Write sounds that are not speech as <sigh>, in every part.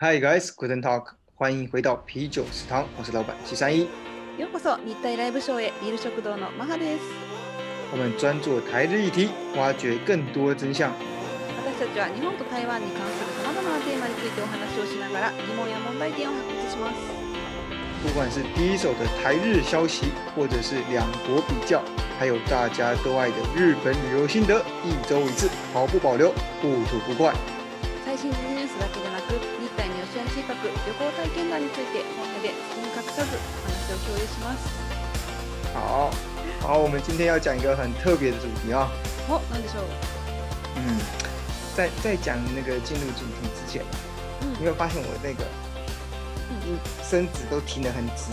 Hi guys, good talk. 欢迎回到啤酒食堂，我是老板七三一。ようこそ日体ライブショーへビール食堂のマハです。我们专注台日议题，挖掘更多真相。私たちは日本と台湾に関するさまざまなテーマについてお話をしながら疑問や問題点を発掘します。不管是第一手的台日消息，或者是两国比较。还有大家都爱的日本旅游心得，一周一次，毫不保留，不吐不快。最新ニュースだけでなく、日旅行体験談についておしゃお話を共有します。好，好，我们今天要讲一个很特别的主题啊。哦，なんでしょう？嗯，在在讲那个进入主题之前，嗯，有有发现我那个，嗯身子都挺得很直，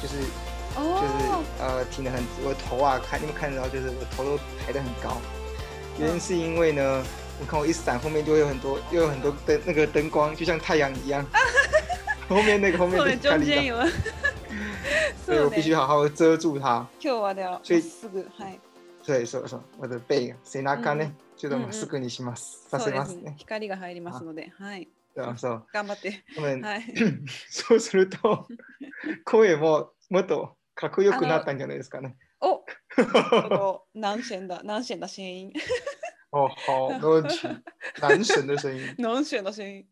就是。就是呃挺的很，我头啊看你们看得到就是我头都抬的很高，原因是因为呢，我看我一闪后面就有很多，又有很多灯，那个灯光就像太阳一样，后面那个 <laughs> 后面很明亮，<laughs> 所以我必须好好遮住它。今日はでは四个はい。そ说そうそ背背中ね、ちょっとすぐにします。そうですね。光が入りますので、はい。だから頑張って。はい。そうすると <laughs> 声ももっとかっこよくなったんじゃないですかね。お男神だ、何神ん声音。哦，好，お、问题。男んだ、声音。男だ、的声音。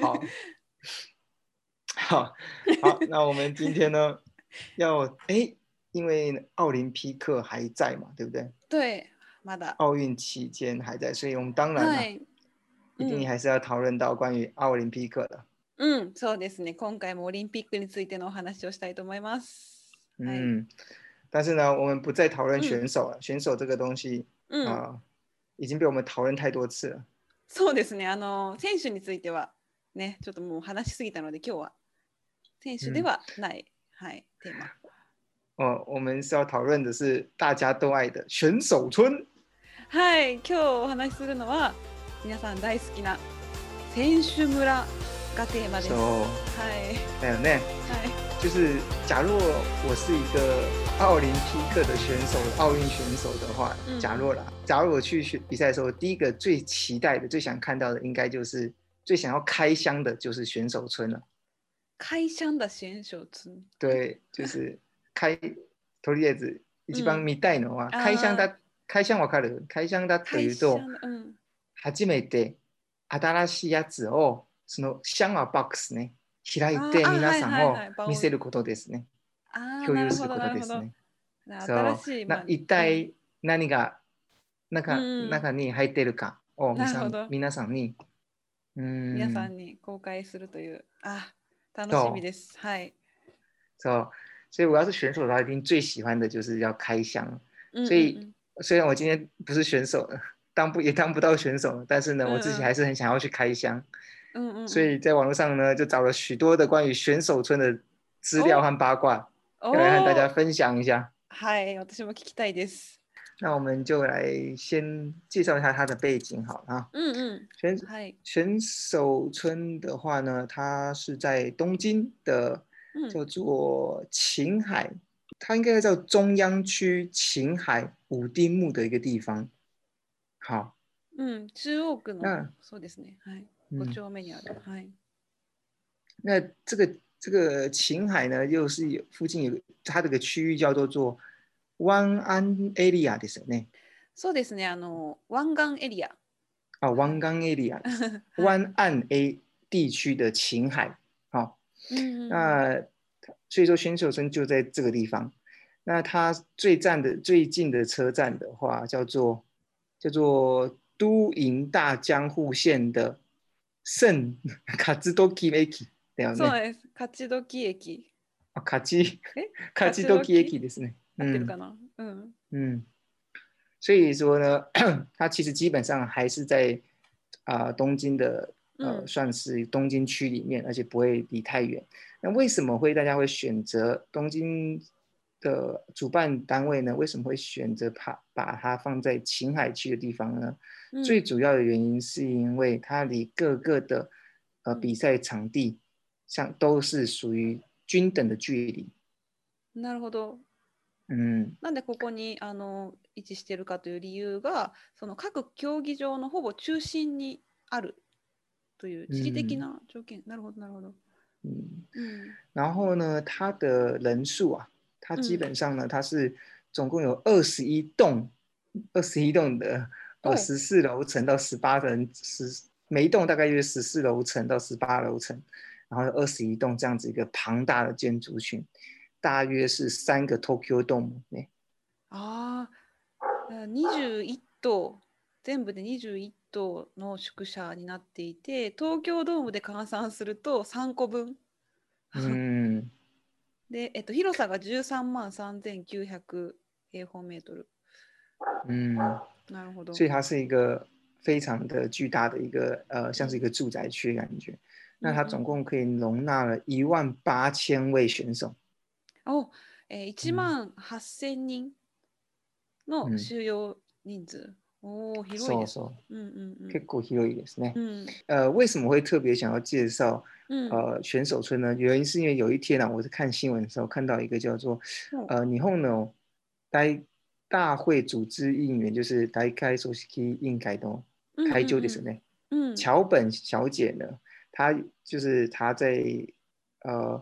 好，好，好，那我们今天呢，要哎，因为奥林匹克还在嘛，对不对？对，妈的。奥运期间还在，所以我们当然了、一定还是要讨论到关于奥林匹克的。嗯，そうですね。今回もオリンピックについてのお話をしたいと思います。嗯，但是呢，我们不再讨论选手了。选手这个东西，啊，已经被我们讨论太多次了。そうですね。あの選手についてはね、ちょっともう話しすぎたので今日は選手ではないはいテーマ。哦，我们是要讨论的是大家都爱的选手村。はい、今日お話しするのは皆さん大好きな選手村がテーマです。はい。だよね。はい。就是，假若我是一个奥林匹克的选手、奥运选手的话，假若啦，假如我去选比赛的时候，第一个最期待的、最想看到的，应该就是最想要开箱的，就是选手村了。开箱的选手村。对，就是开。头叶子一起帮你带的话，开箱だ。开箱我か了，开箱だ等于言嗯，と初めて新しいやつをそのシャンワーパッね。開いて皆さんを見せることですね。共有することですね。そうな一体何が中,、中に入っているかを皆さんにうん皆さんに公開するという。あ楽しみです。はい。そう。所以我要是选手来宾最喜欢的就是要开箱。所以虽然我今天不是选手，当不也当不到选手，但是呢，我自己还是很想要去开箱。所以在网络上呢，就找了许多的关于选手村的资料和八卦，要来和大家分享一下。嗨，私も聞きたいです。那我们就来先介绍一下他的背景，好了，啊。嗯嗯，选选手村的话呢，它是在东京的叫做琴海，它应该叫中央区琴海五丁目的一个地方。好。嗯，中央区的。嗯，そうですね。是。那这个这个琴海呢，又是有附近有它这个区域叫做做湾岸 area，对不对？对，对，对，那个湾岸 area。啊，湾岸 area，<laughs> 湾岸 a 地区的琴海，好。嗯。那所以说选手村就在这个地方。那它最站的最近的车站的话，叫做叫做都营大江户线的。線、勝どき駅だよね。そうです。勝ど駅。勝勝ち駅ですね。合ってるかなうんん。所以说呢，<clears throat> 它其实基本上还是在啊、呃、东京的呃算是东京区里面，而且不会离太远。那为什么会大家会选择东京的主办单位呢？为什么会选择把把它放在青海区的地方呢？最主要的原因是因为它离各个的呃比赛场地，像都是属于均等的距离。なるほど。嗯。なんでここにあの位置しているかという理由がその各競技場のほぼ中心にあるという地理的な条件。なるほどなるほど。うん、然后呢，他的人数啊。它基本上呢，它是总共有二十一栋，二十一栋的呃十四楼层到十八层，十每一栋大概就是十四楼层到十八楼层，然后二十一栋这样子一个庞大的建筑群，大约是三个 Tokyo Dome 呢。啊，二十一栋，全部で二十一棟の宿舎になっていて、東京ドームで換算すると三個分。嗯。で、えっと、広さが十三万三千九百平方メートル。嗯，なるほど。所以它是一个非常的巨大的一个，呃，像是一个住宅区的感觉。那它总共可以容纳了一万八千位选手。哦，え一万八千人の収容人数。哦，heroines，嗯嗯嗯 e 嗯，呃，为什么会特别想要介绍呃选手村呢？原因是因为有一天呢，我是看新闻的时候看到一个叫做呃尼红呢，台大会组织应援就是台开首席应援的，开 judges 呢，嗯，桥本小姐呢，她就是她在呃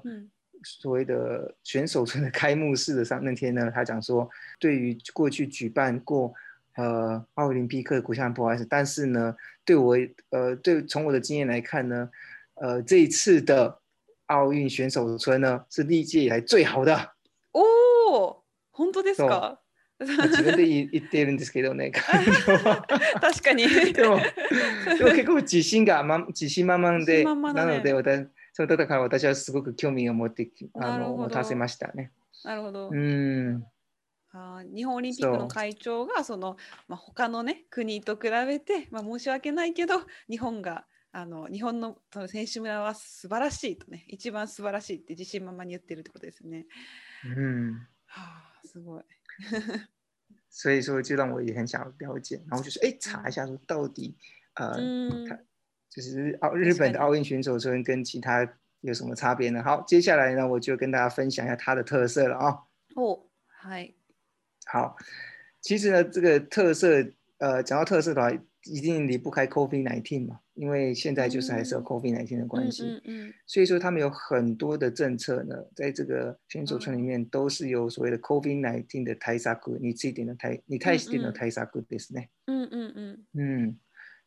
所谓的选手村的开幕式的上那天呢，她讲说对于过去举办过。呃奥林匹克国家博览会，但是呢，对我呃对从我的经验来看呢，呃这一次的奥运选手村呢是历届以来最好的。お本当ですか。自分で言ってるんですけどね。<laughs> 確かに。でも、<laughs> でも結構自信が、ま、自信満々で、ままね、なので私、そうだから私はすごく興味を持ってあの持たせましたね。なるほど。うん。あ日本オリンピックの会長がそのまあ、他の、ね、国と比べて、まあ、申し訳ないけど日本があの日本のその選手村は素晴らしいとね一番素晴らしいって自信満々に言ってるってことですね。うんはあ、すごい。<laughs> 所以说，就让我也很想了解，然后就说，哎，查一下说到底，呃，嗯、就是奥日本的奥运选手村跟其他有什么差别呢？好，接下来呢，我就跟大家分享一下它的特色了啊、哦。哦，嗨。好，其实呢，这个特色，呃，讲到特色的话，一定离不开 COVID-19 嘛，因为现在就是还是和 COVID-19 的关系。嗯嗯。所以说，他们有很多的政策呢，在这个选手村里面都是有所谓的 COVID-19 的 o 沙 d 你自己点的台，你台点的台沙规，对 s 对？嗯嗯嗯嗯。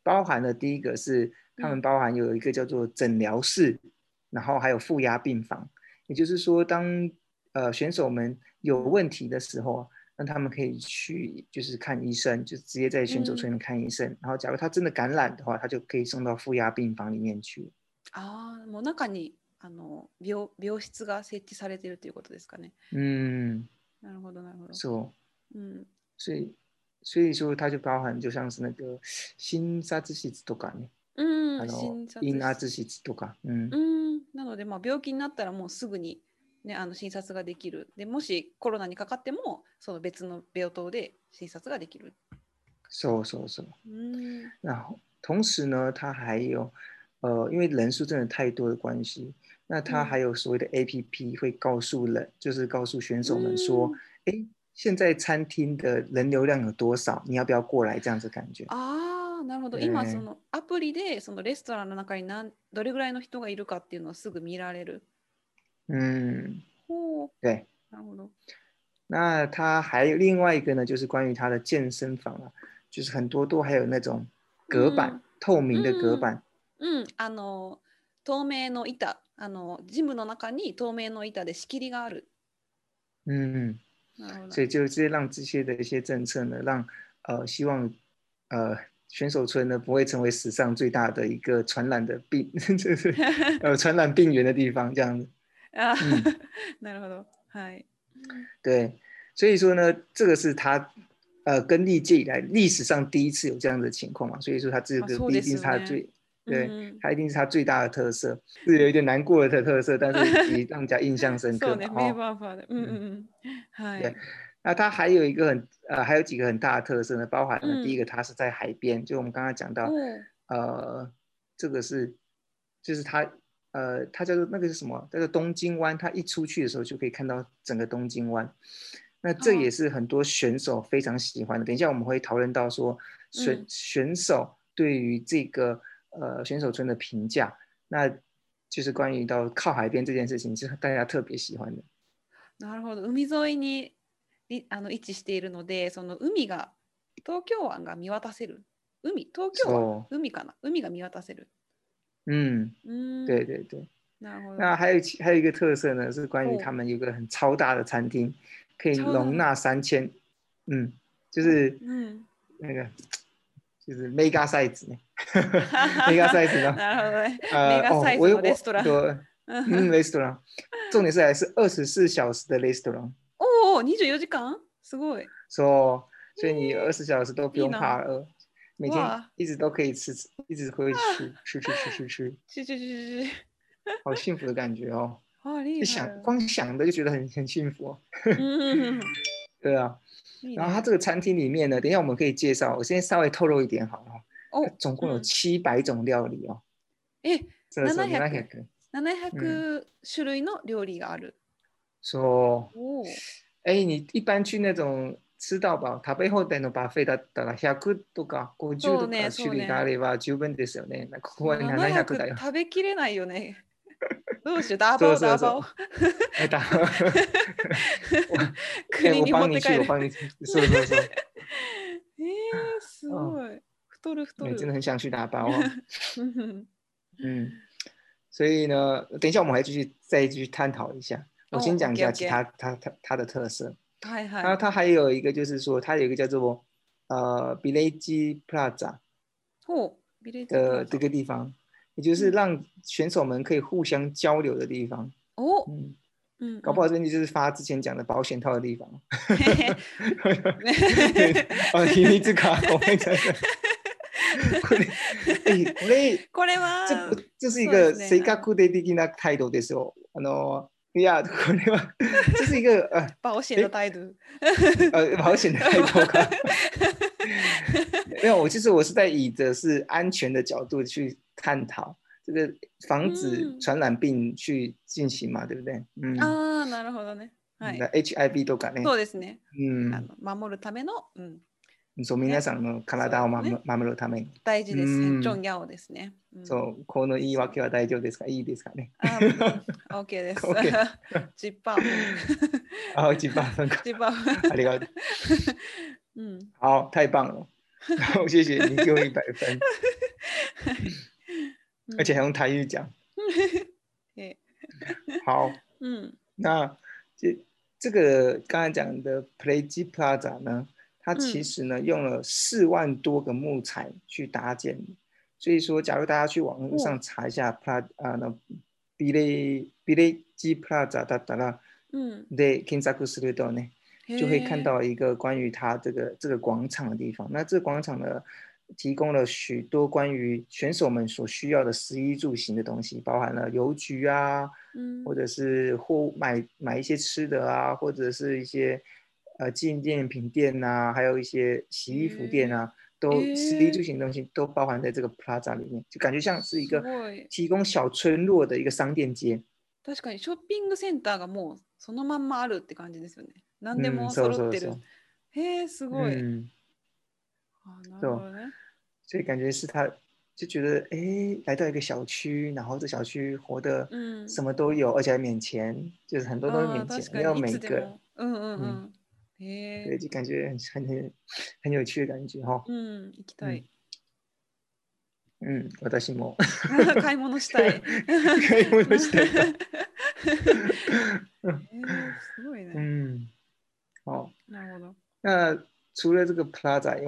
包含了第一个是，他们包含有一个叫做诊疗室，然后还有负压病房。也就是说，当呃选手们有问题的时候。那他们可以去就是看医生，就直接在选手村看医生。嗯、然后，假如他真的感染的话，他就可以送到负压病房里面去。啊，もう中にあの病病室が設置されているということですかね。うん。なるほど、なるほど。そう。うん。所以、所以说它就包含就像是那个心殺室とかね。うん。あの、陰圧とか。うん。うなので、まあ病気になったらもうすぐに。ね、あの診察ができるでもしコロナにかかってもその別の病棟で診察ができる。そうそうそう。嗯，然同時呢，它还有呃，因为人数真的太多的关系，那它还有所谓的 A P P 会告诉人，就是告诉选手们说，现在餐厅的人流量有多少，你要不要过来？这样子感觉啊。なるほど今そのアプリでそのレストランの中に何どれぐらいの人がいるかっていうのをすぐ見られる。嗯，哦，对，那他还有另外一个呢，就是关于他的健身房啊，就是很多都还有那种隔板，透明的隔板。嗯，あの透明の板、あのジムの中に透明の板で仕切りがある。嗯，所以就些让这些的一些政策呢，让呃希望呃选手村呢不会成为史上最大的一个传染的病，<laughs> 就是呃传染病源的地方，这样。啊，嗯，なるほど，はい。对，所以说呢，这个是他，呃，跟历届以来历史上第一次有这样的情况嘛，所以说他这个不一定是他最，对他一定是他最大的特色，是有一点难过的特特色，但是 <laughs> 也让人家印象深刻。没办法的，嗯嗯嗯，对。那他还有一个很，呃，还有几个很大的特色呢，包含的第一个，他是在海边，就我们刚刚讲到，呃，这个是，就是他。呃，它叫做那个是什么？叫做东京湾。它一出去的时候，就可以看到整个东京湾。那这也是很多选手非常喜欢的。等一下我们会讨论到说，选选手对于这个呃选手村的评价，那就是关于到靠海边这件事情，是大家特别喜欢的。なるほど。海沿いにあの位置しているので、その海が東京湾が見渡せる。海東京湾海かな？海が見渡せる。嗯对对对，那还有还有一个特色呢，是关于他们有个很超大的餐厅，可以容纳三千，嗯，就是嗯那个就是 mega size m e g a size 呢，<laughs> 呃哦，restaurant 对，嗯 restaurant，重点是还是二十四小时的 restaurant。哦，二十四小时？すごい。所所以你二十四小时都不用怕饿。每天一直都可以吃，一直可以吃，吃吃吃吃吃吃吃吃吃吃好幸福的感觉哦！<laughs> 想光想着就觉得很很幸福哦。<laughs> 对啊，然后它这个餐厅里面呢，等一下我们可以介绍，我先稍微透露一点好了。哦，总共有七百种料理哦。诶，七百七百七百的料理がある。说哦，哎，你一般去那种？吃到吧食べ放題のバフェだったら100とか50とか種類があれば十分ですよね。ねねここは700だよ。食べきれないよね。<laughs> どうしよう、ダーバう。ダーバオ。<laughs> 国に持って帰る。そうそうそう。<laughs> えー、すごい。太る太る。真的很想去打包。嗯，所以呢，等一下我们还继续再继续探讨一下。我先讲一下其他它它它的特色。然后它还有一个就是说，它有一个叫做呃，Belagi Plaza，哦的这个地方，也就是让选手们可以互相交流的地方。哦，嗯嗯，搞不好这里就是发之前讲的保险套的地方。<laughs> 哈哈哈哈哈，啊，皮内兹卡，我们讲讲。哈哈哈哈哈，哎，这这是一个谁格固定的态度，对吧？啊，哦。呀，<laughs> 对吧？<laughs> 这是一个 <laughs> 呃，保险的态度，呃，保险的态度。没有，我其实我是在以的是安全的角度去探讨这个防止传染病去进行嘛，对不对？嗯啊，なるほどね。是。H I V 啥的。そうですね。嗯。守るための、うそう皆さんの体を守,、ね、守るために。大事ですジョン・ヤオですね。そう、この言い訳は大丈夫ですかいいですかね。あ、OK です。<laughs> <laughs> ジッパー。あ、ジッパー。ジッパー。ありがとう。<laughs> うん。あ、太棒了。谢谢你给我一百分。而且还用台语讲。好。嗯。那这这个刚才讲的 Play G Plaza 呢？它其实呢用了四万多个木材去搭建，所以说，假如大家去网络上查一下，plaza，嗯，对，就会看到一个关于它这个这个广场的地方。那这广场呢？提供了许多关于选手们所需要的食衣住行的东西，包含了邮局啊，嗯，或者是货物买买一些吃的啊，或者是一些。呃，纪店品店呐，还有一些洗衣服店啊，都十连住行东西都包含在这个 plaza 里面，就感觉像是一个提供小村落的一个商店街。確かにショッピングセンターがもうそのままあるって感じですよね。でも揃ってる。へえ、すごい。所以感觉是他就觉得，哎，来到一个小区，然后这小区活的，什么都有，而且还免钱，就是很多东西免钱，没有每个，嗯嗯嗯。对，感觉很很很有趣的感觉哈。嗯，去。嗯，我。嗯，嗯，我。嗯，<laughs> <laughs> <laughs> 我。嗯，我。嗯，我。嗯，我。嗯，我。嗯，我。嗯，我。嗯，嗯，我。嗯，我。嗯，我。嗯，我。嗯，我。嗯，我。嗯，我。嗯，我。嗯，我。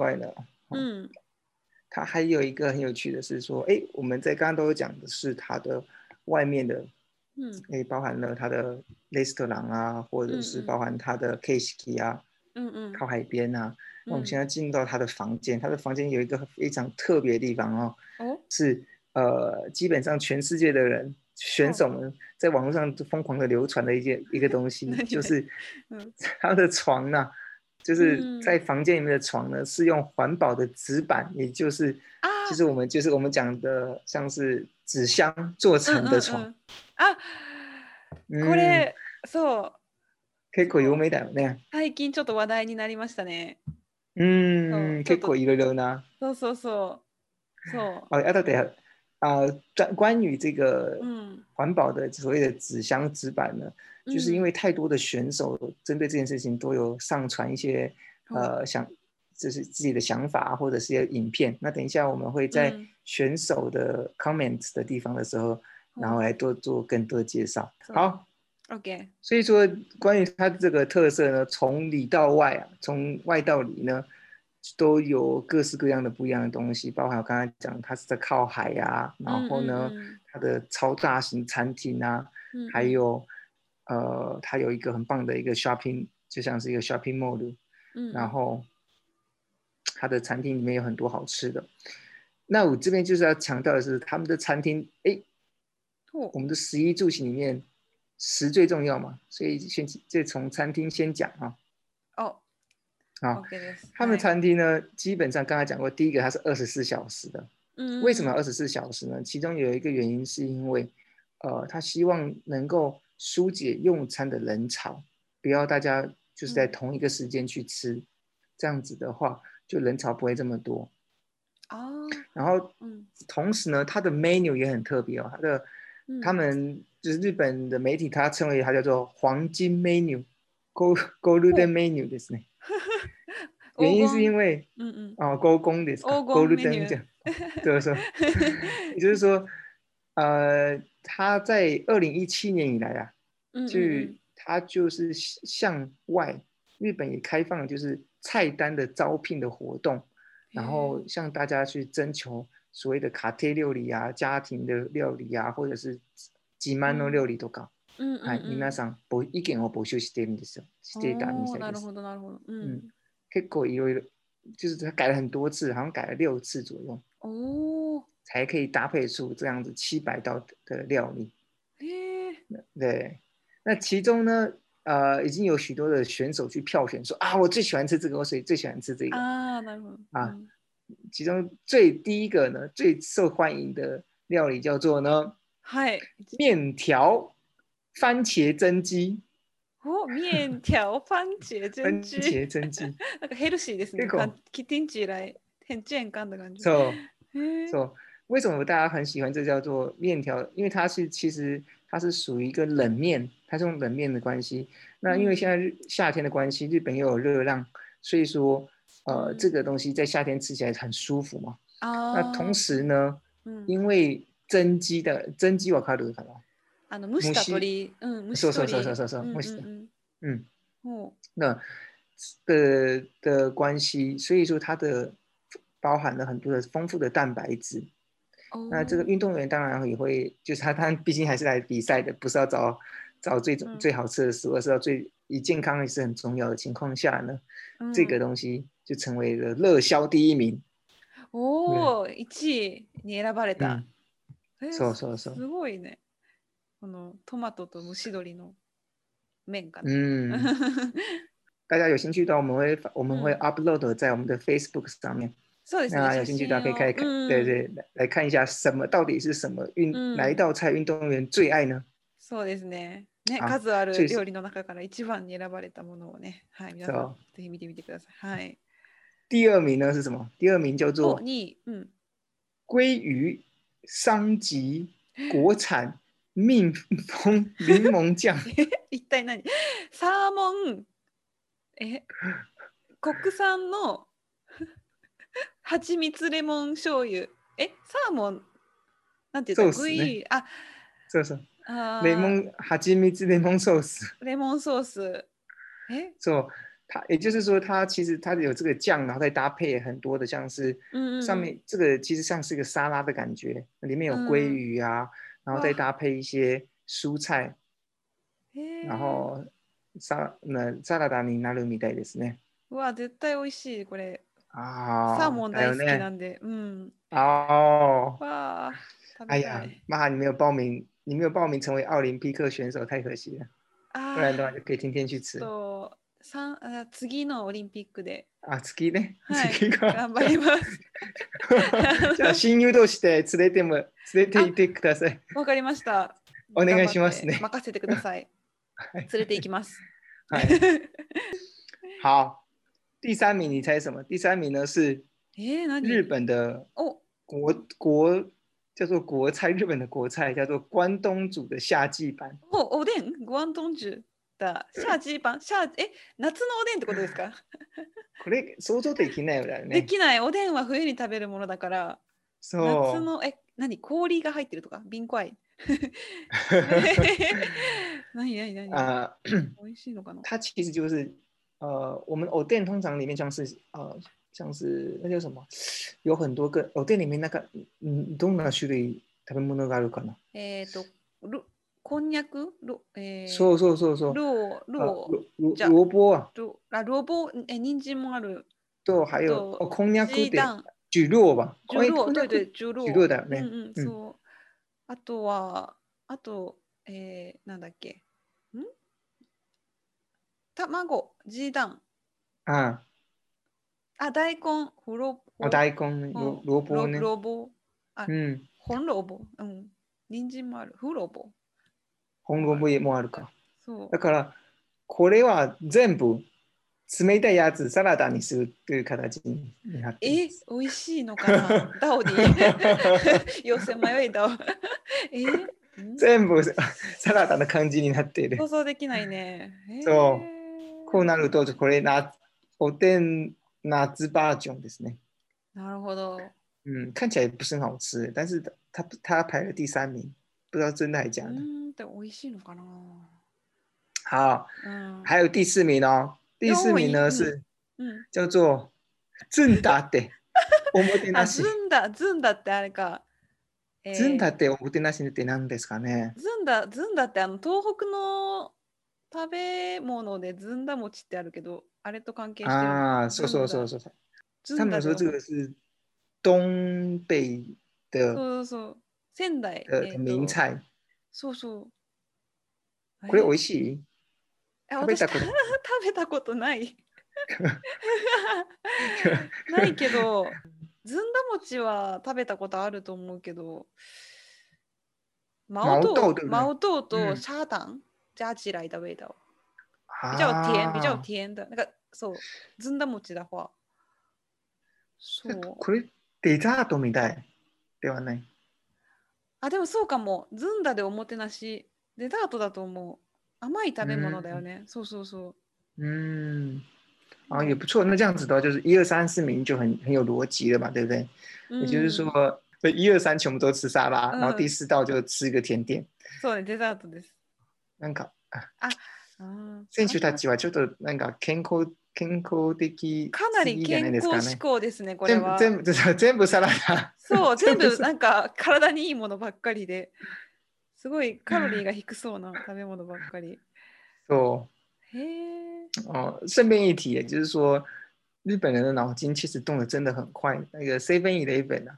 嗯，我。嗯，嗯，它嗯，我。嗯，我。我。嗯，诶，包含了他的勒斯特朗啊，或者是包含他的 Keski 啊，嗯嗯，靠海边啊。那我们现在进入到他的房间，他的房间有一个非常特别的地方哦，是呃，基本上全世界的人选手们在网络上都疯狂的流传的一些一个东西，就是他 <laughs> 的床呢，就是在房间里面的床呢，是用环保的纸板，也就是啊、就是我们就是我们讲的像是。纸箱做成的床。啊，これそう。結構有名だよね。最近ちょっと話題になりましたね。うん、結構いろな。そうそうそう。そう。あ、あとで、てあ、じゃ、関与一個。嗯。環保的所謂的紙箱紙板呢，就是因為太多的選手針對這件事情都有上傳一些呃想。就是自己的想法或者是一些影片。那等一下我们会在选手的 comment s 的地方的时候，然后来多做更多介绍。好，OK。所以说，关于它这个特色呢，从里到外啊，从外到里呢，都有各式各样的不一样的东西，包含我刚才讲，它是在靠海啊，然后呢，它的超大型餐厅啊，还有呃，它有一个很棒的一个 shopping，就像是一个 shopping mall，嗯，然后。他的餐厅里面有很多好吃的，那我这边就是要强调的是，他们的餐厅，哎，我们的食衣住行里面，食最重要嘛，所以先这从餐厅先讲啊。哦，好，他们餐厅呢，基本上刚才讲过，第一个它是二十四小时的，嗯，为什么二十四小时呢？其中有一个原因是因为，呃，他希望能够疏解用餐的人潮，不要大家就是在同一个时间去吃，这样子的话。就人潮不会这么多哦，然后嗯，同时呢，它的 menu 也很特别哦，它的他们就是日本的媒体，它称为它叫做黄金 menu，gold golden menu，这呢，<laughs> 原因是因为嗯嗯啊，高公的，欧罗登 n 样，就是说，<laughs> 也就是说，呃，他在二零一七年以来啊，就他就是向外日本也开放，就是。菜单的招聘的活动，然后向大家去征求所谓的卡贴料理啊、家庭的料理啊，或者是自慢的料理とか，はい、皆さん、ぼ、意見を募集しているんですよ、している感じです。なるほど、なるほど、う結構色々、就是他改了很多次，好像改了六次左右哦，才可以搭配出这样子七百道的料理。诶，对，那其中呢？呃，已经有许多的选手去票选，说啊，我最喜欢吃这个，我所以最喜欢吃这个啊。啊，其中最第一个呢，最受欢迎的料理叫做呢，嗨，面条，番茄蒸鸡。哦，面条番茄 <laughs> 蒸鸡。番茄蒸鸡。那个 healthy 的，那个吃进去来很健康的感觉。是，是，为什么大家很喜欢这叫做面条？因为它是其实。它是属于一个冷面，它是用冷面的关系。那因为现在夏天的关系，日本又有热浪，所以说，呃，这个东西在夏天吃起来很舒服嘛。哦。那同时呢，因为增鸡的增鸡我靠，都什么？那个母鸡？嗯，说说说说说母鸡。嗯嗯。哦。那的的关系，所以说它的包含了很多的丰富的蛋白质。那这个运动员当然也会，就是他他毕竟还是来比赛的，不是要找找最最好吃的食物，而是要最以健康也是很重要的情况下呢，这个东西就成为了热销第一名。哦，一、你選ばれた。嗯。是是是。すごいね。のトマトとの麺かな。嗯。<laughs> 大家有兴趣的话，我们会我们会 upload 在我们的 Facebook 上面。そうですね。那有兴趣大家可以看看，嗯、对对，来看一下什么到底是什么运、嗯、哪一道菜运动員最愛呢？そうですね。ね、数ある料理の中から一番に選ばれたものをね、はい、皆さんぜひ見てみてください。はい。第二名呢是什么？第二名叫做你，嗯，鲑鱼、桑吉、国产蜜蜂柠檬酱。<laughs> 一体何？サーモン、え、国産の蜂蜜レモン醤油えサーモンなんていうのグですあそうそう。あレモン、蜂蜜レモンソース。レモンソースえそう。它也就是说，它其实它有这个酱，然后再搭配很多的像是上面这个其实像是一个沙拉的感觉，里面有鲑鱼啊，然后再搭配一些蔬菜，えそ然后沙那サラダになるみたいですね。う絶対美味しいこれサーモン大好きなんで。うん。ああ。哎呀，妈，你没有报名，你没有报名成为奥林匹克选手，太可惜了。啊。不然的话就可以天天去吃。そ三、あ、次のオリンピックで。あ、次ね。はい、次が。頑張ります。<laughs> じゃあ親友同士で連れても連れて行ってください。わかりました。お願いしますね。任せてくださ <laughs> い。連れて行きます。はい。好。<laughs> 第三名你猜什么？第三名呢是え何？日本的哦国国叫做国菜，日本的国菜叫做关东煮的夏季版。おでん、关煮夏季版、<laughs> 夏え夏のおでんってことですか？<laughs> これ想像できないよね。できない。おでんは冬に食べるものだから。そう。夏のえ何氷が入ってるとか瓶怖い。何何何？啊，<clears throat> 它其实就是呃，我们藕店通常里面像是呃，像是那叫什么，有很多个藕店里面那个，嗯，どんな種類食べ物があるかな。えっ、と、ルこんにゃく、ルえー、そうそうそうそう。ルオじゃ萝卜啊。ルあ萝卜え人参もある。と还有哦，こんにゃくっジュロ吧。ジュロ对对ジュロ。ジュロだよね。うんうんそう。あとはあとえなんだっけ？ん？卵、ジーダン。ああ、大根、胡萝卜。大根、萝卜ね。萝卜。あ、うん。本萝卜。うん。人参もある。胡萝卜。本萝卜もあるか。そう。だから、これは全部冷たいやつサラダにするという形になってえ、美味しいのかな <laughs> ダオィ。<laughs> 寄せ迷いだ。<laughs> え全部サラダの感じになっている。想像できないね。そう。こうなると、これな、おでん夏バージョンですね。なるほど。嗯，看起来不是很好吃，但是它它排了第三名，不知道真的还是的。嗯，对，美味しいのかな。好，还有第四名哦，第四名呢是，叫做ずんだって。<laughs> おもてなし。ずんだ、ずんだってあれか。ずんだっておもてなしって何ですかね。ずんだ、ずんだってあの東北の食べ物でずんだ餅ってあるけど、あれと関係してるああ、そうそうそうそう。他们说这个是东北的，そうそう、仙台的名菜。そうそう。これ美味しい？食べたこと食べたことない <laughs> ないけど、ずんだ餅は食べたことあると思うけど、マオトウとシャータン。加起来的味道，比较甜，比较甜的那个そうずんだ餅だほそうこれデザートみたいではないあでもそうかもずんだでおもてなしデザートだと思う甘い食べ物だよね、そうそうそううん啊，也不错。那这样子的话，就是一二三四名就很很有逻辑了嘛，对不对？嗯、也就是说，一二三全部都吃沙拉，嗯、然后第四道就吃一个甜点。そうね、デザートです。なんか、あ選手たちはちょっとなんか健康健康的かなり健康志向ですね、これは。全部全部サラダ。そう、<laughs> 全部なんか体にいいものばっかりで、すごいカロリーが低そうな食べ物ばっかり。そう。へえ。哦，顺便一提，就是说日本人的脑筋其实动得真的很快。那个 C 分 E 的一本啊，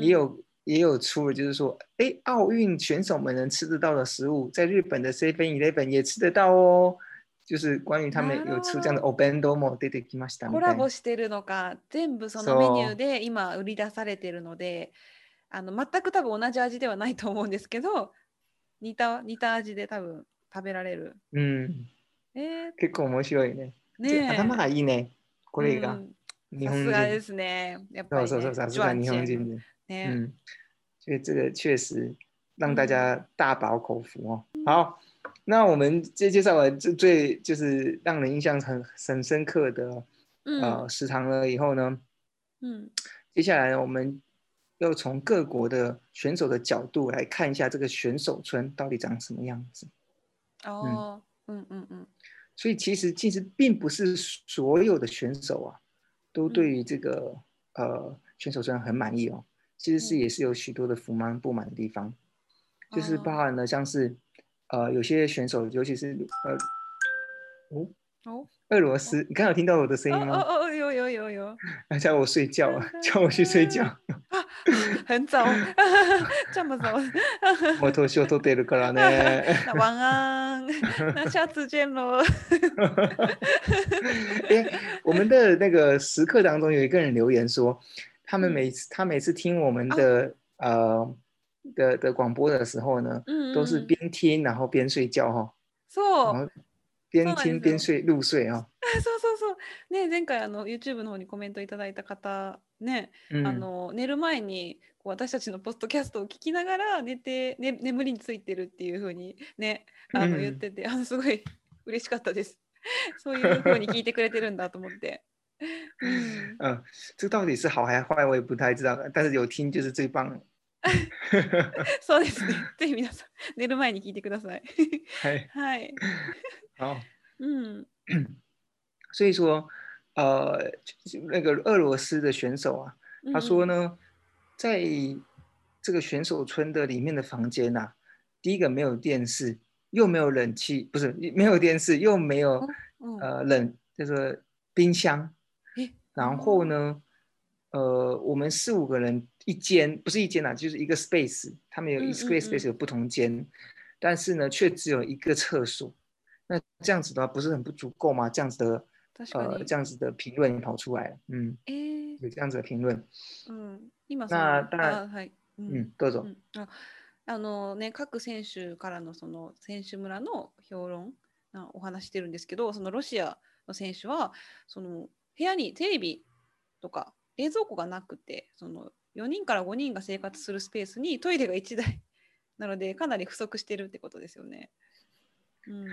也有也有出了，就是说，哎，奥运选手们能吃得到的食物，在日本的 Seven Eleven 也吃得到哦。就是关于他们有出这样的 Obendo も出てきましたコラボしてるのか、全部そのメニューで今売り出されてるので、あの全く多分同じ味ではないと思うんですけど、似た似た味で多分食べられる。うん。えー、結構面白いね。ね頭がいいね、これが。う日本人。さすがですね。やっぱり、ね、そうそうそう、さすが日本人で。嗯，所以这个确实让大家大饱口福哦。好，那我们介介绍完最最就是让人印象很很深刻的呃食堂了以后呢，嗯，接下来呢我们要从各国的选手的角度来看一下这个选手村到底长什么样子。哦，嗯嗯嗯。所以其实其实并不是所有的选手啊都对这个呃选手村很满意哦。其实是也是有许多的福满不满的地方，就是包含了像是，呃，有些选手，尤其是呃，哦哦，俄罗斯，你刚刚听到我的声音吗？哦哦哦，有有有有，<laughs> 叫我睡觉啊，叫我去睡觉 <laughs> 很早，<laughs> 这么早，摩托修都取了てる呢，晚安，那下次见喽。哎，我们的那个时刻当中，有一个人留言说。他们每次、嗯、他每次听我们的、哦、呃的的广播的时候呢，嗯都是边听然后边睡觉哈、哦，そう边听边睡入睡啊、哦。<laughs> そうそうそう。ね前回あの YouTube の方にコメントいただいた方ね、うん、あの寝る前にう私たちのポストキャストを聞きながら寝て、ね、眠りについてるっていううにねあの言ってて、あのすごい嬉しかったです。<laughs> そういううに聞いてくれてるんだと思って。<laughs> 嗯，这到底是好还是坏，我也不太知道。但是有听就是最棒 <laughs> <laughs> そうです。ぜひ皆さん寝る前に聞いてください。はい。好。嗯。<clears throat> 所以说，呃，那个俄罗斯的选手啊，他说呢，在这个选手村的里面的房间呐，第一个没有电视，又没有冷气，不是没有电视，又没有呃冷，就是冰箱。然后呢，呃，我们四五个人一间，不是一间啦，就是一个 space。他们有 e x s p a c e 有不同间，但是呢，却只有一个厕所。那这样子的话，不是很不足够吗？这样子的，呃，这样子的评论跑出来了，嗯，有这样子的评论。嗯，那么那，当然，嗯，各种。あのね、各選手からのその選手村の評論、なお話してるんですけど、そのロシアの選手はその部屋にテレビとか冷蔵庫がなくてその4人から5人が生活するスペースにトイレが1台なのでかなり不足してるってことですよね。嗯，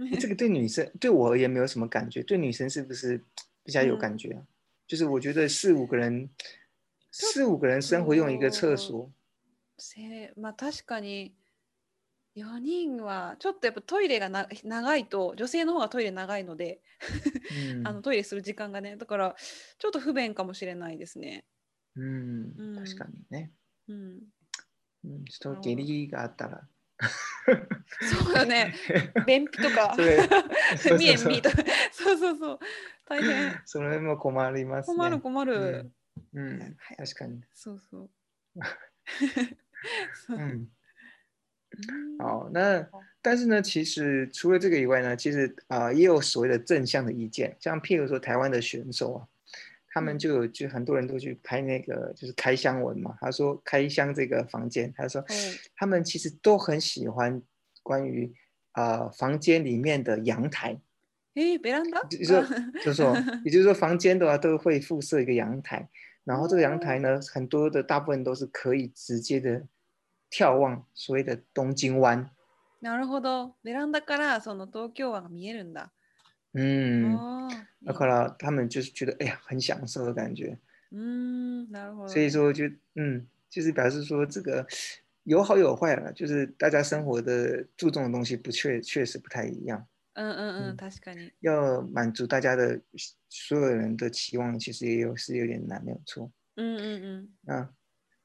<laughs> 这个对女生对我而言没有什么感觉，对女生是不是比较有感觉、啊？就是我觉得四五个人，四五个人生活用一个厕所。せまあ確かに4人はちょっとやっぱトイレがな長いと女性の方がトイレ長いので <laughs> うん、あのトイレする時間がねだからちょっと不便かもしれないですね。うん、うん、確かにね。うん、うん、ちょっと下痢があったら。そうだね。<laughs> 便秘とか。ミエとか。そうそうそう。大変。それも困ります、ね、困る困る。うん、うん、確かに。そうそう。<laughs> うん好，那但是呢，其实除了这个以外呢，其实啊，也有所谓的正向的意见，像譬如说台湾的选手啊，他们就有就很多人都去拍那个就是开箱文嘛，他说开箱这个房间，他说他们其实都很喜欢关于啊房间里面的阳台，诶，别让到，你说就说 <laughs> 也就是说房间的话都会附设一个阳台，然后这个阳台呢，很多的大部分都是可以直接的。眺望所谓的东京湾。なるほど、ベランダからその東京湾が見えるんだ。うん。だか他们就是觉得，哎呀，很享受的感觉。嗯，ん、なるほど。所以说，就嗯，就是表示说这个有好有坏了，就是大家生活的注重的东西不确确实不太一样。嗯嗯嗯，確かに。要满足大家的所有人的期望，其实也有是有点难，没有错。嗯嗯嗯。啊。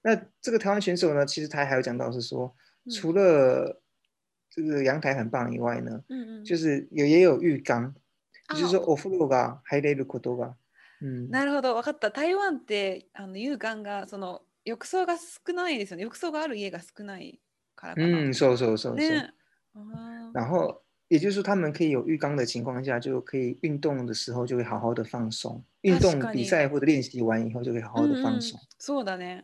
那这个台湾选手呢？其实他还有讲到是说，除了这个阳台很棒以外呢，嗯嗯，就是也也有浴缸，就是お風呂が入れることが。嗯，なるほど、わかった。台湾ってあの浴缸がその浴槽が少ないですよね。浴槽がある家が少ないから。嗯，そう、そう、そう、そう。然后，也就是说，他们可以有浴缸的情况下，就可以运动的时候就会好好的放松，运动比赛或者练习完以后就可以好好的放松。そうだね。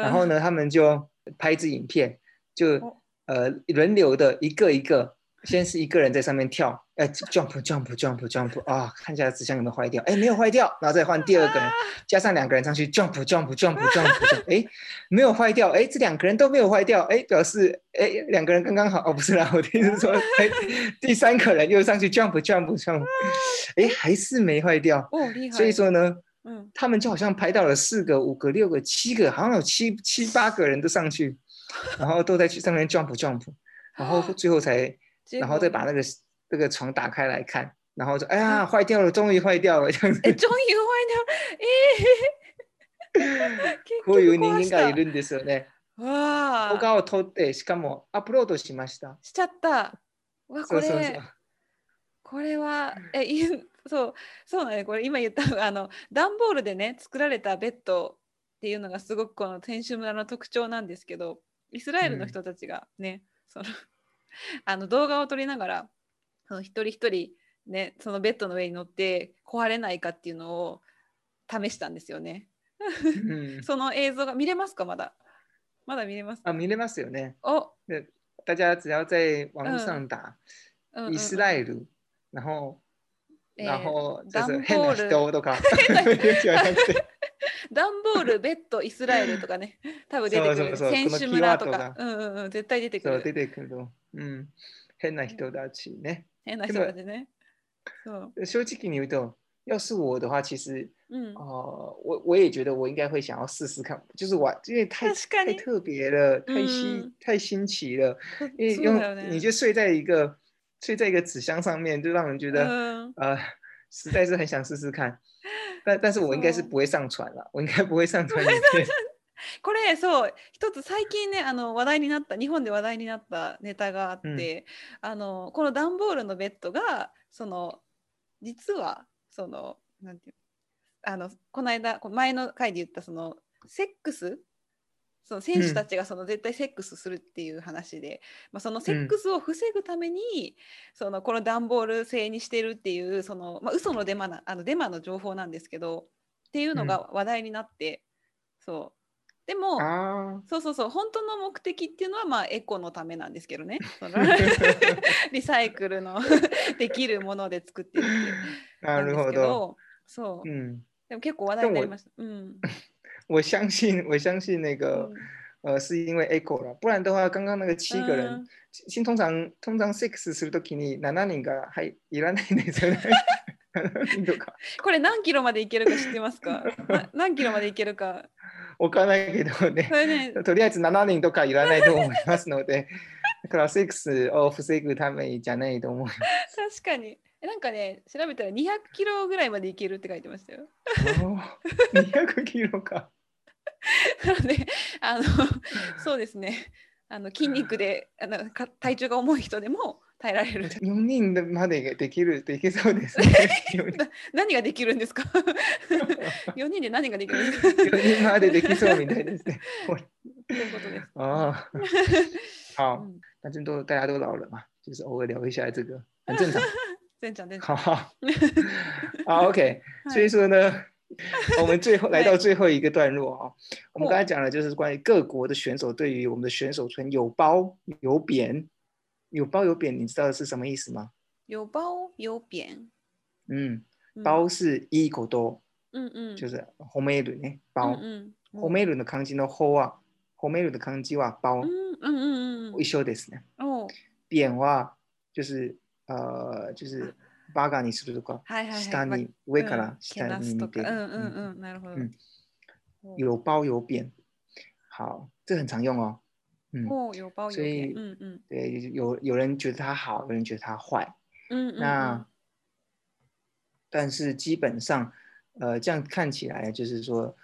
然后呢，他们就拍一支影片，就呃轮流的一个一个，先是一个人在上面跳，哎，jump jump jump jump，啊，看一下纸箱有没有坏掉，哎，没有坏掉，然后再换第二个人，加上两个人上去，jump jump jump jump，哎，没有坏掉，哎，这两个人都没有坏掉，哎，表示哎两个人刚刚好，哦，不是啦，我听是说，哎，第三个人又上去 jump jump jump，哎，还是没坏掉，哦，厉害，所以说呢。他们就好像排到了四个、五个、六个、七个，好像有七七八个人都上去，<laughs> 然后都在去上面 jump jump，然后最后才，然后再把那个那个床打开来看，然后说：“哎呀，坏掉了，终于坏掉了！”哎，终于坏掉，咦？こういう人間がいるんですよね。わあ。他を取ってしかもアップロードしました。しちゃった。わこれ。これはえそうそうなんでこれ今言った <laughs> あの段ボールでね作られたベッドっていうのがすごくこの天守村の特徴なんですけどイスラエルの人たちがね、うん、その <laughs> あの動画を撮りながらその一人一人ねそのベッドの上に乗って壊れないかっていうのを試したんですよね。うん、<laughs> その映像が見れますかまだまだ見れますあ見れますよね。お大家只要在网上打、嗯、イスラエル、然后えー、然后変な人とかダンボール、ベッド、イスラエルとかね、多分出てくる。そう選手村とか、うんうんうん、絶対出てくる。出てくるうん。変な人たちね。変な人たちね。そう正直に言うと、要是我的话，其实，嗯，哦、呃，我我也觉得我应该会想要试试看，就是我因为太太特别了，太新、嗯、太新奇了，<laughs> 因为用你就睡在一个吹在一个纸箱上面，就让人觉得、嗯、呃，实在是很想试试看。但但是我应该是不会上传了，我应该不会上传 <laughs> これそう一つ最近ねあの話題になった日本で話題になったネタがあって、うん、あのこの段ボールのベッドがその実はそのなんていうあのこの間前の回で言ったそのセックスその選手たちがその絶対セックスするっていう話で、うん、まあ、そのセックスを防ぐために、うん、そのこの段ボール製にしてるっていうその、まあ、嘘のデマなあのデマの情報なんですけどっていうのが話題になって、うん、そうでもそうそうそう本当の目的っていうのはまあエコのためなんですけどね <laughs> リサイクルの <laughs> できるもので作ってるっていうなるほどそう、でも結構話題になりました。うん我相信，我相信那个。嗯呃，是因为 echo 了，不然的话，刚刚那个七个人，新、嗯、通常通常 six するときに七人がはいらないですよね。<laughs> これ何キロまでいけるか知ってますか？何キロまでいけるか。置かないけどねとりあえず七人とかいらないと思いますので、だから six を防ぐためじゃないと思います。<laughs> 確かに。えなんかね調べたら200キロぐらいまでいけるって書いてましたよ。200 <laughs> キロか。なのであのそうですねあの筋肉であの体重が重い人でも耐えられる。4 <laughs> 人までできるいけそうです、ね、<laughs> 何ができるんですか ?4 人で何ができるんですか ?4 人までできそうみたいですね。ということです。ああ。好，那就大家都老了嘛，就是偶尔聊一下这个，很正常。再讲，再讲，好 <laughs> 好，好，<laughs> OK。所以说呢，<laughs> 我们最后来到最后一个段落啊。我们刚才讲的就是关于各国的选手对于我们的选手村有褒有贬。有褒有贬，你知道是什么意思吗？有褒有贬。嗯，褒是一口多。嗯嗯。就是后面一轮呢，褒。嗯褒め轮的康じの后啊，褒める的感じは褒。嗯嗯嗯嗯。一緒ですね。哦。贬は就是。呃，就是バーガーにするとか、下に上から下に見て、うんうんうん、なるほど。有褒有贬，好，这很常用哦。嗯，有褒有贬。嗯嗯，对，有有人觉得它好，有人觉得它坏。嗯那，但是基本上，呃，这样看起来就是说，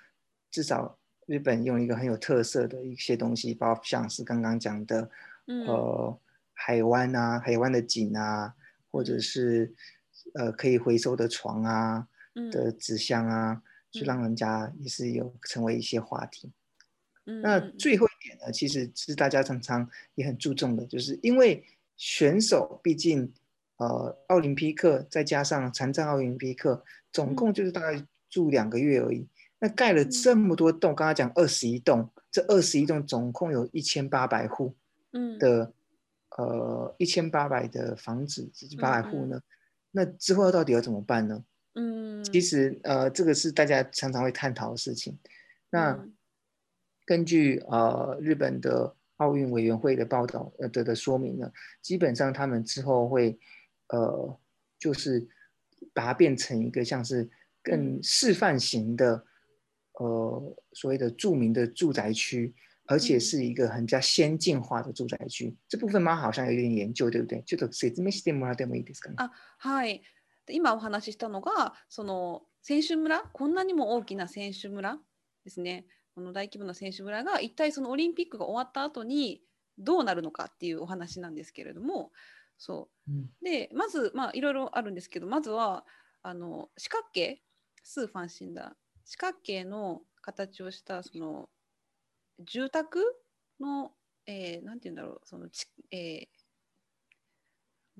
至少日本用一个很有特色的一些东西，包括像是刚刚讲的，呃，海湾啊，海湾的景啊。或者是呃可以回收的床啊的纸箱啊，去让人家也是有成为一些话题。那最后一点呢，其实是大家常常也很注重的，就是因为选手毕竟呃奥林匹克再加上残障奥林匹克，总共就是大概住两个月而已。那盖了这么多栋，刚刚讲二十一栋，这二十一栋总共有一千八百户的。呃，一千八百的房子八百户呢，那之后到底要怎么办呢？嗯，其实呃，这个是大家常常会探讨的事情。那根据呃日本的奥运委员会的报道呃的的说明呢，基本上他们之后会呃就是把它变成一个像是更示范型的呃所谓的著名的住宅区。而且是一个很加先进化的住宅区。这部分妈好像有点研究，对不对？ちょっと説明してもらってもいいですかね。あ、はい。今お話ししたのが、その選手村、こんなにも大きな選手村ですね。この大規模な選手村が一体そのオリンピックが終わった後にどうなるのかっていうお話なんですけれども、そう。うん、で、まずまあいろいろあるんですけど、まずはあの四角形、スーファンシンダ四角形の形をしたその住宅の、えー、なんて言うんだろう、そのち、え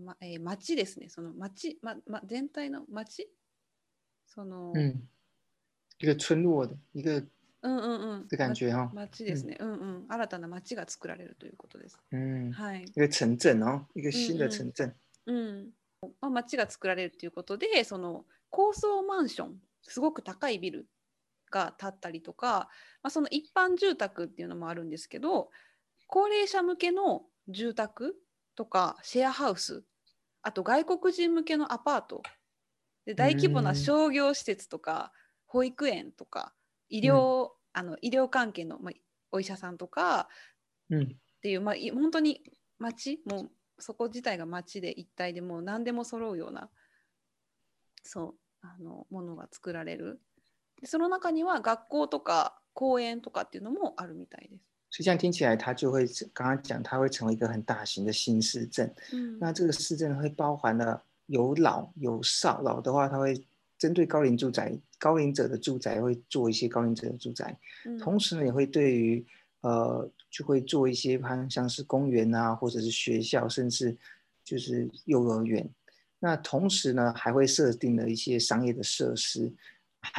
ーまえー、町ですね、その町、まま、全体の町その、うん、一町ですね。うんうん。新たな町が作られるということです。うん。はい。一个城镇哦、新的城镇。うん、うん。まあ、町が作られるということで、その高層マンション、すごく高いビルが建ったりとか、まあ、その一般住宅っていうのもあるんですけど高齢者向けの住宅とかシェアハウスあと外国人向けのアパートで大規模な商業施設とか保育園とか医療、うん、あの医療関係の、まあ、お医者さんとか、っていう、まあ、本当に町もうそこ自体が町で一体でもう何でも揃うようなそうあのものが作られる所以这样听起来，它就会刚刚讲，它会成为一个很大型的新市镇。嗯，那这个市镇会包含了有老有少，老的话，它会针对高龄住宅、高龄者的住宅会做一些高龄者的住宅。同时呢，也会对于呃，就会做一些像像是公园啊，或者是学校，甚至就是幼儿园。那同时呢，还会设定了一些商业的设施。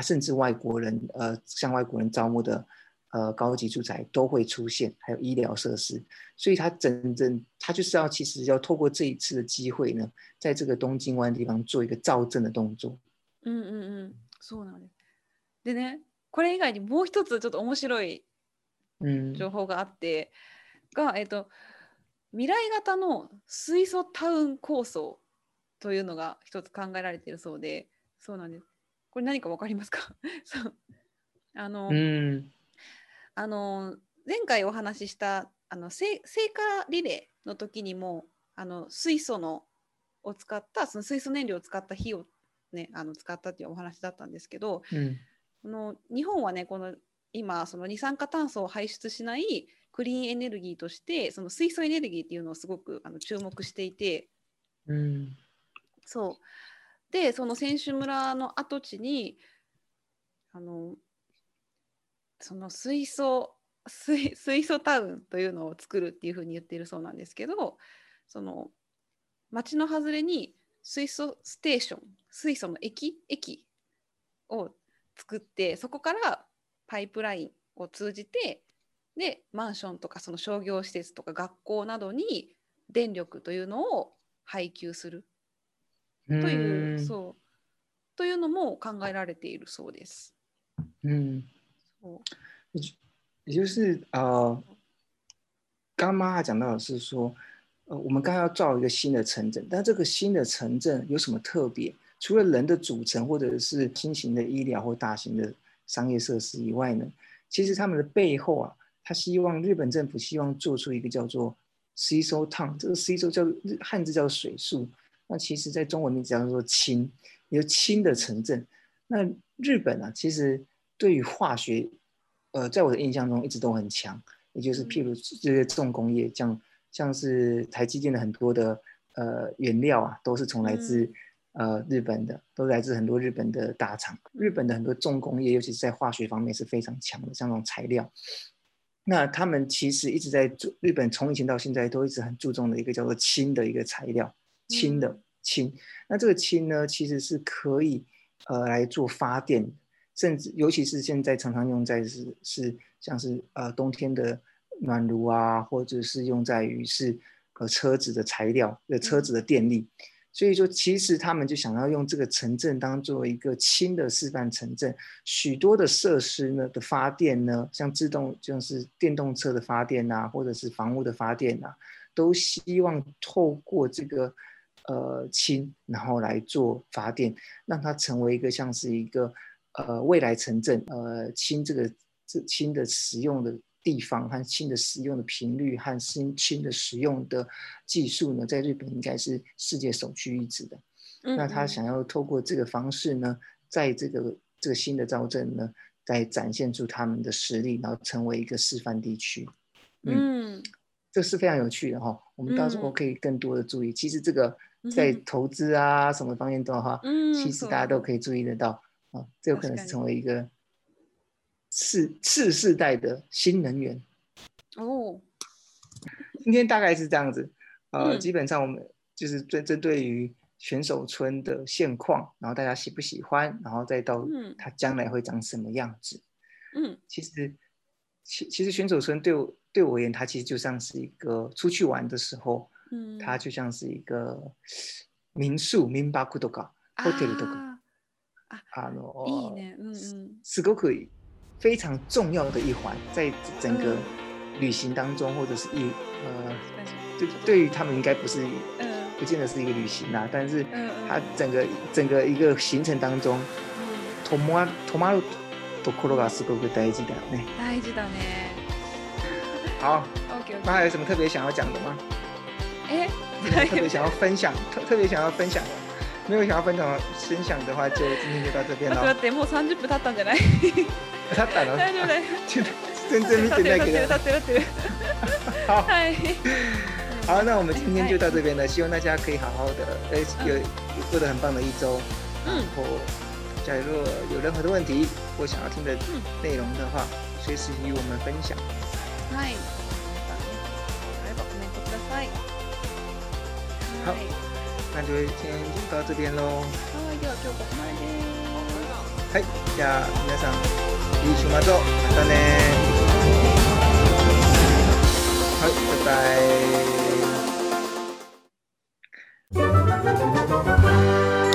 甚至外国人，呃，向外国人招募的，呃，高级住宅都会出现，还有医疗设施，所以他真正他就是要其实要透过这一次的机会呢，在这个东京湾地方做一个造镇的动作。嗯嗯嗯，そうなんです。でね、これ以外にもう一つちょっと面白い情報があって、がえっと未来型の水素タウン構想というのが一つ考えられているそうで、そうなんです。これ何かわかりますか <laughs> そうあのあの前回お話ししたあの聖火リレーの時にもあの水素のを使ったその水素燃料を使った火を、ね、あの使ったっていうお話だったんですけど、うん、この日本はねこの今その二酸化炭素を排出しないクリーンエネルギーとしてその水素エネルギーっていうのをすごくあの注目していて、うん、そうでその選手村の跡地にあのその水素 <laughs> 水素タウンというのを作るっていうふうに言っているそうなんですけどその町の外れに水素ステーション水素の駅駅を作ってそこからパイプラインを通じてでマンションとかその商業施設とか学校などに電力というのを配給するという、そう。というのも考えられているそうです。うん。そう。就是呃，刚妈还讲到的是说，呃，我们刚刚要造一个新的城镇，但这个新的城镇有什么特别？除了人的组成，或者是新型的医疗或大型的商业设施以外呢？其实他们的背后啊，他希望日本政府希望做出一个叫做 “C 收 town”，这个 “C 收”叫汉字叫水树，那其实，在中文名字叫做氢”，有“氢”的城镇。那日本呢？其实对于化学，呃，在我的印象中一直都很强。也就是，譬如这些重工业，像像是台积电的很多的呃原料啊，都是从来自呃日本的，都来自很多日本的大厂。日本的很多重工业，尤其是在化学方面是非常强的，像这种材料。那他们其实一直在注日本从以前到现在都一直很注重的一个叫做氢的一个材料。氢的氢，那这个氢呢，其实是可以呃来做发电，甚至尤其是现在常常用在是是像是呃冬天的暖炉啊，或者是用在于是呃车子的材料呃车子的电力，所以说其实他们就想要用这个城镇当做一个氢的示范城镇，许多的设施呢的发电呢，像自动就是电动车的发电呐，或者是房屋的发电呐，都希望透过这个。呃，氢然后来做发电，让它成为一个像是一个呃未来城镇，呃，氢这个这氢的使用的地方和氢的使用的频率和新氢的使用的技术呢，在日本应该是世界首屈一指的。那他想要透过这个方式呢，在这个这个新的造镇呢，再展现出他们的实力，然后成为一个示范地区。嗯。这是非常有趣的哈，我们到时候可以更多的注意。其实这个在投资啊什么方面的话，其实大家都可以注意得到啊。这有可能是成为一个次次世代的新能源。哦，今天大概是这样子，呃，基本上我们就是针针对于选手村的现况，然后大家喜不喜欢，然后再到它将来会长什么样子。嗯，其实其其实选手村对我。对我而言，它其实就像是一个出去玩的时候，嗯，它就像是一个民宿，民宿都搞，hotel 都搞，啊嗯，这个可非常重要的一环，在整个旅行当中，或者是一呃，对，对于他们应该不是，不见得是一个旅行呐，但是，嗯，它整个整个一个行程当中，泊まる泊まるところがすごく大事だね，大事だね。好，o k 那还有什么特别想要讲的吗？哎，特别想要分享，特特别想要分享的，没有想要分享分享的话，就今天就到这边了。对对对，もう三十分経ったんじゃない？経ったの？全全見てないけど。好，<laughs> 好，那我们今天就到这边了。希望大家可以好好的，呃，有过得很棒的一周。嗯。然后，假如有任何的问题或想要听的内容的话，随时与我们分享。はいあればコメントくださいはい那就先到这边喽。はい、はい、じゃあ皆さんいい週末をまたね。はい、バイバイ。